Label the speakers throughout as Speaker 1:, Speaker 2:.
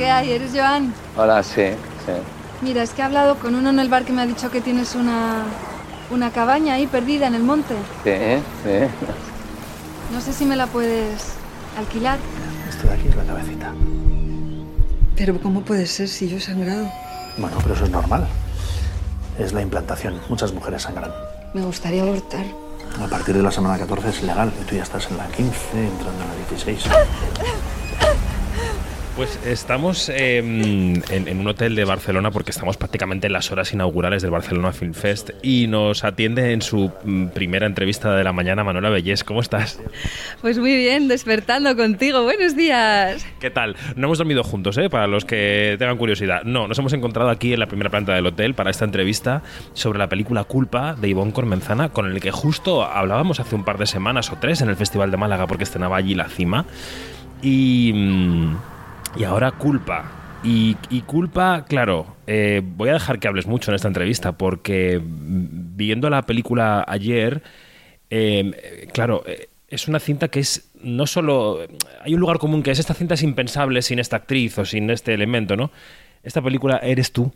Speaker 1: ¿qué hay? ¿Eres Joan?
Speaker 2: Hola, sí, sí.
Speaker 1: Mira, es que he hablado con uno en el bar que me ha dicho que tienes una, una cabaña ahí perdida en el monte.
Speaker 2: Sí, sí.
Speaker 1: No sé si me la puedes alquilar.
Speaker 3: Esto de aquí es la cabecita.
Speaker 1: Pero ¿cómo puede ser si yo he sangrado?
Speaker 3: Bueno, pero eso es normal. Es la implantación. Muchas mujeres sangran.
Speaker 1: Me gustaría abortar.
Speaker 3: A partir de la semana 14 es legal y tú ya estás en la 15, entrando en la 16.
Speaker 4: Pues estamos eh, en, en un hotel de Barcelona porque estamos prácticamente en las horas inaugurales del Barcelona Film Fest y nos atiende en su mm, primera entrevista de la mañana Manuela Bellés. ¿Cómo estás?
Speaker 1: Pues muy bien, despertando contigo. Buenos días.
Speaker 4: ¿Qué tal? No hemos dormido juntos, ¿eh? Para los que tengan curiosidad. No, nos hemos encontrado aquí en la primera planta del hotel para esta entrevista sobre la película Culpa de Ivonne Cormenzana, con el que justo hablábamos hace un par de semanas o tres en el Festival de Málaga porque estrenaba allí la cima. Y... mm, y ahora culpa. Y, y culpa, claro, eh, voy a dejar que hables mucho en esta entrevista porque mm, viendo la película ayer, eh, claro, eh, es una cinta que es no solo... Hay un lugar común que es esta cinta es impensable sin esta actriz o sin este elemento, ¿no? Esta película eres tú.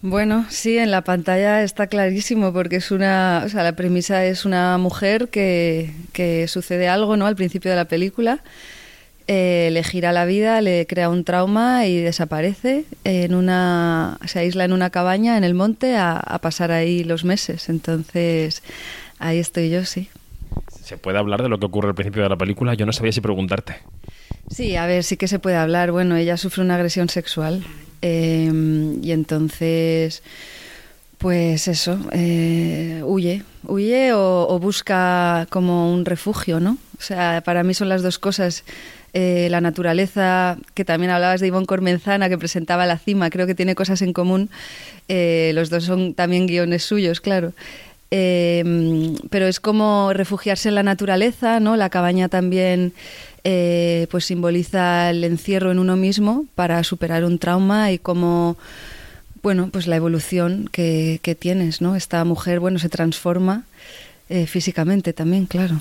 Speaker 1: Bueno, sí, en la pantalla está clarísimo porque es una, o sea, la premisa es una mujer que, que sucede algo, ¿no? Al principio de la película, eh, le gira la vida, le crea un trauma y desaparece en una, se aísla en una cabaña en el monte a, a pasar ahí los meses. Entonces, ahí estoy yo, sí.
Speaker 4: ¿Se puede hablar de lo que ocurre al principio de la película? Yo no sabía si preguntarte.
Speaker 1: Sí, a ver, sí que se puede hablar. Bueno, ella sufre una agresión sexual eh, y entonces, pues eso, eh, huye, huye o, o busca como un refugio, ¿no? O sea, para mí son las dos cosas. Eh, la naturaleza, que también hablabas de Ivonne Cormenzana, que presentaba La Cima, creo que tiene cosas en común. Eh, los dos son también guiones suyos, claro. Eh, pero es como refugiarse en la naturaleza, ¿no? La cabaña también eh, pues simboliza el encierro en uno mismo para superar un trauma y como bueno, pues la evolución que, que tienes, ¿no? Esta mujer, bueno, se transforma eh, físicamente también, claro.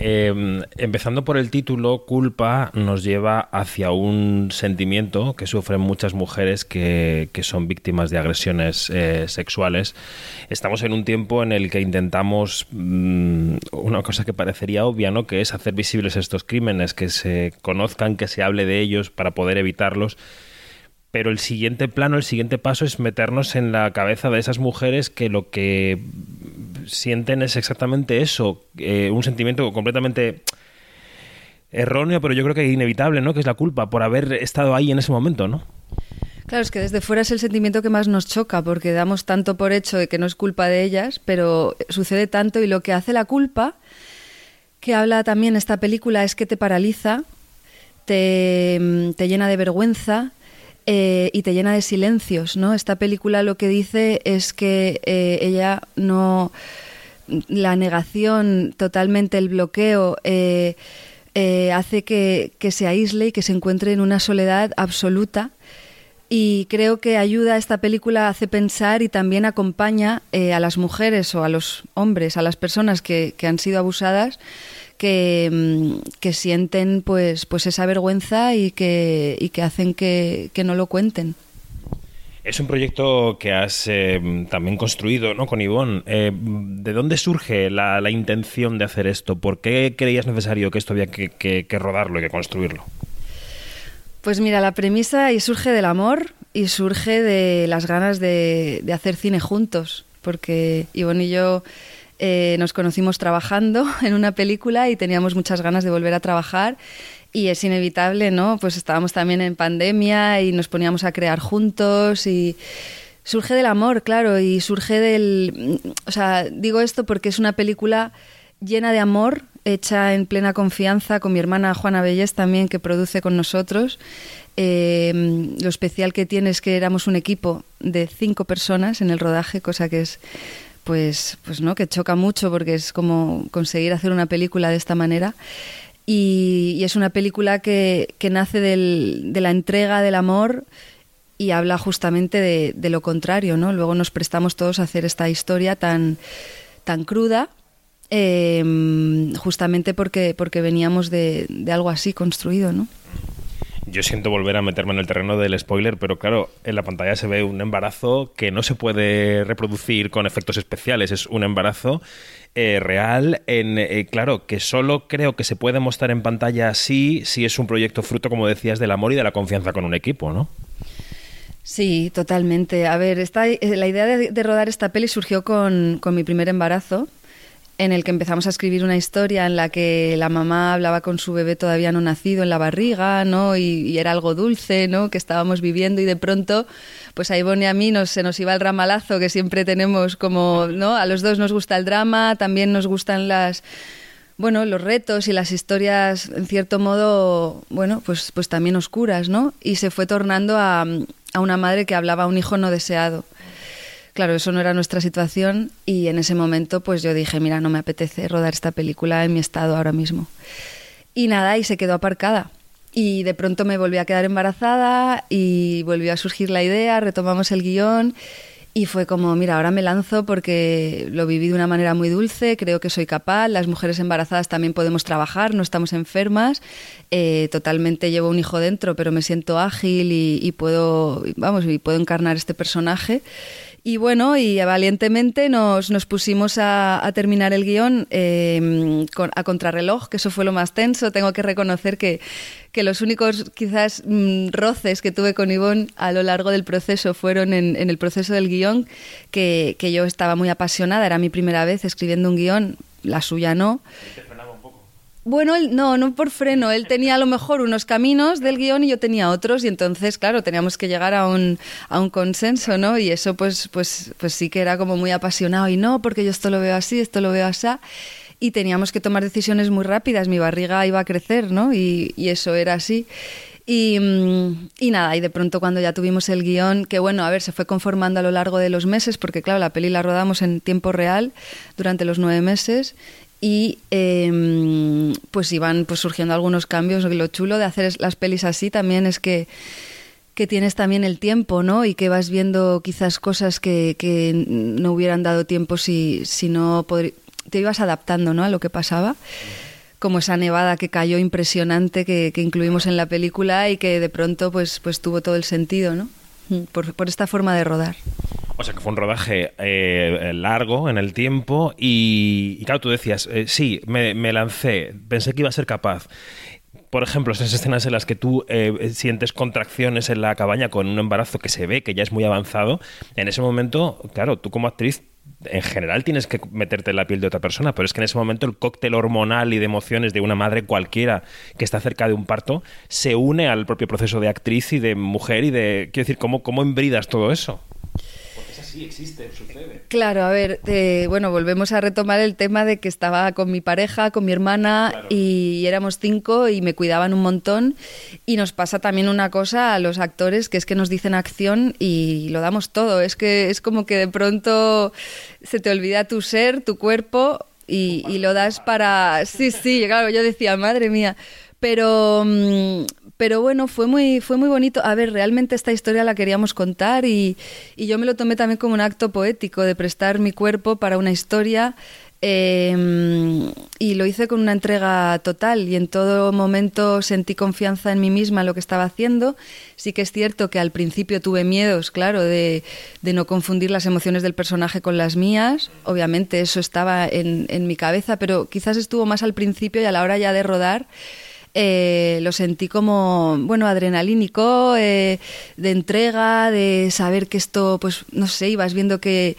Speaker 4: Eh, empezando por el título, culpa nos lleva hacia un sentimiento que sufren muchas mujeres que, que son víctimas de agresiones eh, sexuales. Estamos en un tiempo en el que intentamos mm, una cosa que parecería obvia, ¿no? Que es hacer visibles estos crímenes, que se conozcan, que se hable de ellos para poder evitarlos. Pero el siguiente plano, el siguiente paso es meternos en la cabeza de esas mujeres que lo que sienten es exactamente eso, eh, un sentimiento completamente erróneo, pero yo creo que inevitable, ¿no? Que es la culpa por haber estado ahí en ese momento, ¿no?
Speaker 1: Claro, es que desde fuera es el sentimiento que más nos choca, porque damos tanto por hecho de que no es culpa de ellas, pero sucede tanto y lo que hace la culpa, que habla también esta película, es que te paraliza, te, te llena de vergüenza eh, y te llena de silencios, ¿no? Esta película lo que dice es que eh, ella no... La negación, totalmente el bloqueo, eh, hace que, que se aísle y que se encuentre en una soledad absoluta y creo que ayuda esta película hace pensar y también acompaña a las mujeres o a los hombres, a las personas que, que han sido abusadas, que, mm, que sienten pues, pues esa vergüenza y que, y que hacen que, que no lo cuenten.
Speaker 4: Es un proyecto que has eh, también construido ¿no? con Ivonne. Eh, ¿De dónde surge la, la intención de hacer esto? ¿Por qué creías necesario que esto había que, que- que rodarlo y que construirlo?
Speaker 1: Pues mira, la premisa y surge del amor y surge de las ganas de, de hacer cine juntos, porque Ivonne y yo eh, nos conocimos trabajando en una película y teníamos muchas ganas de volver a trabajar y es inevitable, ¿no? Pues estábamos también en pandemia y nos poníamos a crear juntos y surge del amor, claro, y surge del... O sea, digo esto porque es una película llena de amor, hecha en plena confianza con mi hermana Juana Bellés también, que produce con nosotros. Eh, lo especial que tiene es que éramos un equipo de cinco personas en el rodaje, cosa que es, pues, pues no, que choca mucho porque es como conseguir hacer una película de esta manera. Y, es una película que, que nace del- de la entrega, del amor y habla justamente de, de lo contrario, ¿no? Luego nos prestamos todos a hacer esta historia tan, tan cruda, eh, justamente porque, porque veníamos de, de algo así construido, ¿no?
Speaker 4: Yo siento volver a meterme en el terreno del spoiler, pero claro, en la pantalla se ve un embarazo que no se puede reproducir con efectos especiales, es un embarazo eh, real, en, eh, claro, que solo creo que se puede mostrar en pantalla así si es un proyecto fruto, como decías, del amor y de la confianza con un equipo, ¿no?
Speaker 1: Sí, totalmente. A ver, esta, eh, la idea de, de rodar esta peli surgió con, con mi primer embarazo en el que empezamos a escribir una historia en la que la mamá hablaba con su bebé todavía no nacido en la barriga, ¿no? Y, era algo dulce, ¿no? Que estábamos viviendo y de pronto, pues a Ivonne y a mí nos, se nos iba el ramalazo que siempre tenemos como, ¿no? A los dos nos gusta el drama, también nos gustan las bueno, los retos y las historias, en cierto modo, bueno, pues, pues también oscuras, ¿no? Y se fue tornando a, a una madre que hablaba a un hijo no deseado. Claro, eso no era nuestra situación y en ese momento pues yo dije, mira, no me apetece rodar esta película en mi estado ahora mismo. Y nada, y se quedó aparcada. Y de pronto me volví a quedar embarazada y volvió a surgir la idea, retomamos el guion y fue como, mira, ahora me lanzo porque lo viví de una manera muy dulce, creo que soy capaz, las mujeres embarazadas también podemos trabajar, no estamos enfermas, eh, totalmente llevo un hijo dentro, pero me siento ágil y, y puedo, vamos, y puedo encarnar este personaje. Y bueno, y valientemente nos, nos pusimos a, a, terminar el guion eh, con, a contrarreloj, que eso fue lo más tenso. Tengo que reconocer que, que los únicos quizás mmm, roces que tuve con Ivonne a lo largo del proceso fueron en, en el proceso del guion, que, que, yo estaba muy apasionada, era mi primera vez escribiendo un guion, la suya no. Bueno, no, no por freno. Él tenía a lo mejor unos caminos del guion y yo tenía otros y entonces, claro, teníamos que llegar a un, consenso, ¿no? Y eso pues, pues, pues sí que era como muy apasionado y no, porque yo esto lo veo así, esto lo veo así. Y teníamos que tomar decisiones muy rápidas. Mi barriga iba a crecer, ¿no? Y, eso era así. Y, y, nada, y de pronto cuando ya tuvimos el guion, que bueno, a ver, se fue conformando a lo largo de los meses, porque claro, la peli la rodamos en tiempo real durante los nueve meses y eh, pues iban pues surgiendo algunos cambios. Lo chulo de hacer las pelis así también es que, que tienes también el tiempo, ¿no? Y que vas viendo quizás cosas que, que no hubieran dado tiempo si, si no te ibas adaptando, ¿no? A lo que pasaba. Como esa nevada que cayó impresionante que, que incluimos en la película y que de pronto pues, pues tuvo todo el sentido, ¿no? Por, por esta forma de rodar.
Speaker 4: O sea que fue un rodaje eh, largo en el tiempo y, claro, tú decías, eh, sí, me, me, lancé, pensé que iba a ser capaz. Por ejemplo, esas escenas en las que tú eh, sientes contracciones en la cabaña con un embarazo que se ve que ya es muy avanzado, en ese momento, claro, tú como actriz en general tienes que meterte en la piel de otra persona, pero es que en ese momento el cóctel hormonal y de emociones de una madre cualquiera que está cerca de un parto se une al propio proceso de actriz y de mujer y de, quiero decir, ¿cómo, cómo embridas todo eso?
Speaker 3: Sí existe, sucede.
Speaker 1: Claro, a ver, eh, bueno, volvemos a retomar el tema de que estaba con mi pareja, con mi hermana claro. y éramos cinco y me cuidaban un montón y nos pasa también una cosa a los actores que es que nos dicen acción y lo damos todo, es que es como que de pronto se te olvida tu ser, tu cuerpo y, y lo das para... Sí, sí, claro, yo decía, madre mía, pero mm, pero bueno, fue muy, fue muy bonito. A ver, realmente esta historia la queríamos contar y, yo me lo tomé también como un acto poético de prestar mi cuerpo para una historia. Eh, y lo hice con una entrega total y en todo momento sentí confianza en mí misma en lo que estaba haciendo. Sí que es cierto que al principio tuve miedos, claro, de, de no confundir las emociones del personaje con las mías. Obviamente eso estaba en, en mi cabeza, pero quizás estuvo más al principio y a la hora ya de rodar eh, lo sentí como, bueno, adrenalínico, eh, de entrega, de saber que esto, pues, no sé, ibas viendo que,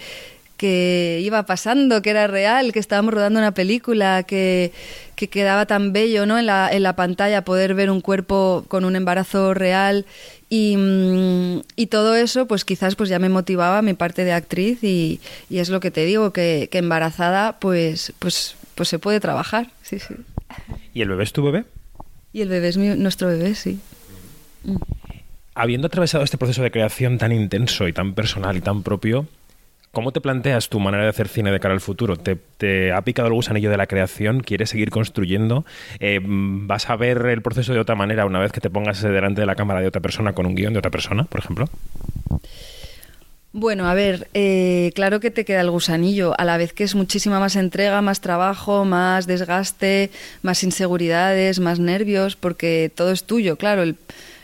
Speaker 1: que iba pasando, que era real, que estábamos rodando una película, que, que quedaba tan bello ¿no? en, la, en la pantalla poder ver un cuerpo con un embarazo real y, y, todo eso, pues quizás pues ya me motivaba mi parte de actriz y, y es lo que te digo, que, que, embarazada pues, pues, pues se puede trabajar. Sí, sí.
Speaker 4: ¿Y el bebé es tu bebé?
Speaker 1: Y el bebé es mi, nuestro bebé, sí.
Speaker 4: Habiendo atravesado este proceso de creación tan intenso y tan personal y tan propio, ¿cómo te planteas tu manera de hacer cine de cara al futuro? ¿Te, te ha picado el gusanillo de la creación? ¿Quieres seguir construyendo? Eh, ¿Vas a ver el proceso de otra manera una vez que te pongas delante de la cámara de otra persona con un guion de otra persona, por ejemplo?
Speaker 1: Bueno, a ver, eh, claro que te queda el gusanillo, a la vez que es muchísima más entrega, más trabajo, más desgaste, más inseguridades, más nervios, porque todo es tuyo, claro. El,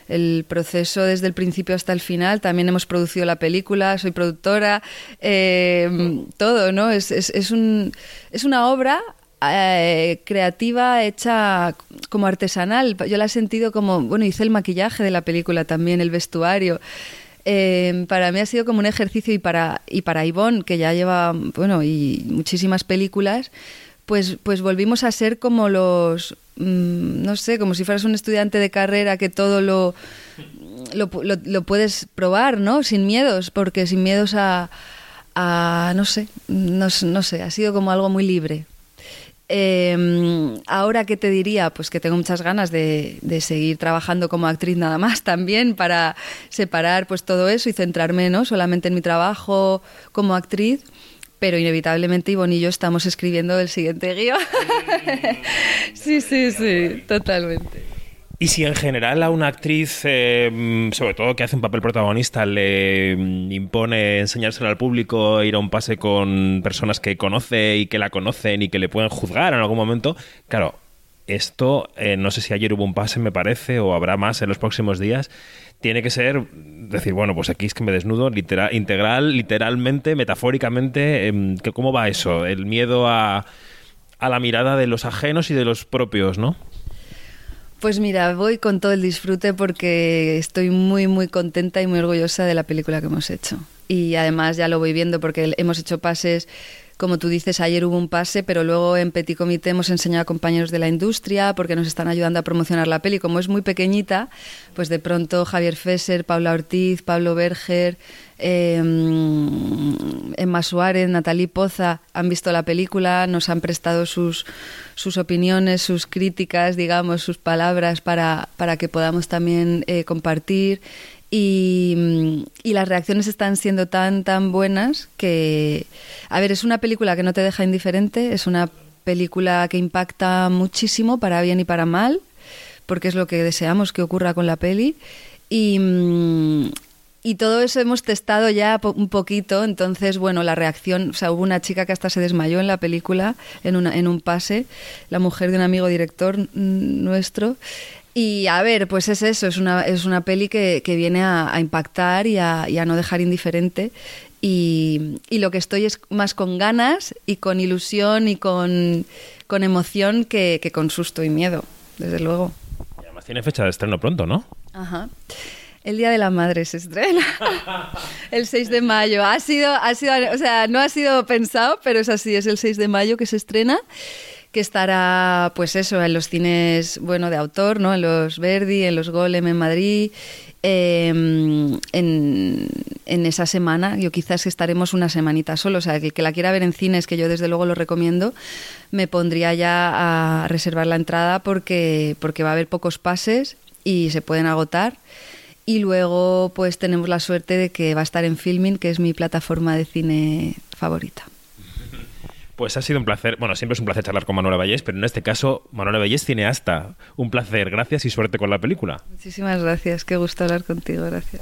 Speaker 1: el proceso desde el principio hasta el final. También hemos producido la película, soy productora, eh, todo, ¿no? Es, es, es, un, es una obra eh, creativa hecha como artesanal. Yo la he sentido como, bueno, hice el maquillaje de la película también, el vestuario. Eh, para mí ha sido como un ejercicio y para, y para Ivonne, que ya lleva, bueno, y muchísimas películas, pues, pues volvimos a ser como los, mm, no sé, como si fueras un estudiante de carrera que todo lo, lo, lo, puedes probar, ¿no? Sin miedos, porque sin miedos a, a no sé, no, no sé, ha sido como algo muy libre. Eh, ahora, ¿qué te diría? Pues que tengo muchas ganas de, de, seguir trabajando como actriz nada más también para separar pues todo eso y centrarme no solamente en mi trabajo como actriz, pero inevitablemente Ivonne y yo estamos escribiendo el siguiente guion. sí, sí, sí, totalmente.
Speaker 4: Y si en general a una actriz, eh, sobre todo que hace un papel protagonista, le mm, impone enseñárselo al público, ir a un pase con personas que conoce y que la conocen y que le pueden juzgar en algún momento, claro, esto, eh, no sé si ayer hubo un pase, me parece, o habrá más en los próximos días, tiene que ser decir, bueno, pues aquí es que me desnudo literal, integral, literalmente, metafóricamente, eh, ¿cómo va eso? El miedo a, a la mirada de los ajenos y de los propios, ¿no?
Speaker 1: Pues mira, voy con todo el disfrute porque estoy muy, muy contenta y muy orgullosa de la película que hemos hecho. Y además ya lo voy viendo porque hemos hecho pases como tú dices, ayer hubo un pase, pero luego en Petit Comité hemos enseñado a compañeros de la industria porque nos están ayudando a promocionar la peli. Como es muy pequeñita, pues de pronto Javier Fesser, Paula Ortiz, Pablo Berger, eh, Emma Suárez, Natalie Poza han visto la película, nos han prestado sus, sus opiniones, sus críticas, digamos, sus palabras para, para que podamos también eh, compartir. Y, y, las reacciones están siendo tan, tan buenas que, a ver, es una película que no te deja indiferente, es una película que impacta muchísimo para bien y para mal, porque es lo que deseamos que ocurra con la peli. Y, y todo eso hemos testado ya un poquito, entonces, bueno, la reacción, o sea, hubo una chica que hasta se desmayó en la película, en, una, en un pase, la mujer de un amigo director nuestro. Y a ver, pues es eso, es una, es una peli que, que viene a, a impactar y a, y a, no dejar indiferente. Y, y, lo que estoy es más con ganas y con ilusión y con, con emoción que, que, con susto y miedo, desde luego.
Speaker 4: Y además tiene fecha de estreno pronto, ¿no?
Speaker 1: Ajá. El Día de la Madre se estrena el 6 de mayo. Ha sido, ha sido, o sea, no ha sido pensado, pero es así, es el 6 de mayo que se estrena que estará, pues eso, en los cines, bueno, de autor, ¿no? En los Verdi, en los Golem en Madrid. Eh, en, en, esa semana, yo quizás estaremos una semanita solo, o sea, el que la quiera ver en cines, que yo desde luego lo recomiendo, me pondría ya a reservar la entrada porque, porque va a haber pocos pases y se pueden agotar. Y luego, pues tenemos la suerte de que va a estar en Filming, que es mi plataforma de cine favorita.
Speaker 4: Pues ha sido un placer, bueno, siempre es un placer charlar con Manuela Vallés, pero en este caso, Manuela Vallés tiene hasta un placer. Gracias y suerte con la película.
Speaker 1: Muchísimas gracias, qué gusto hablar contigo, gracias.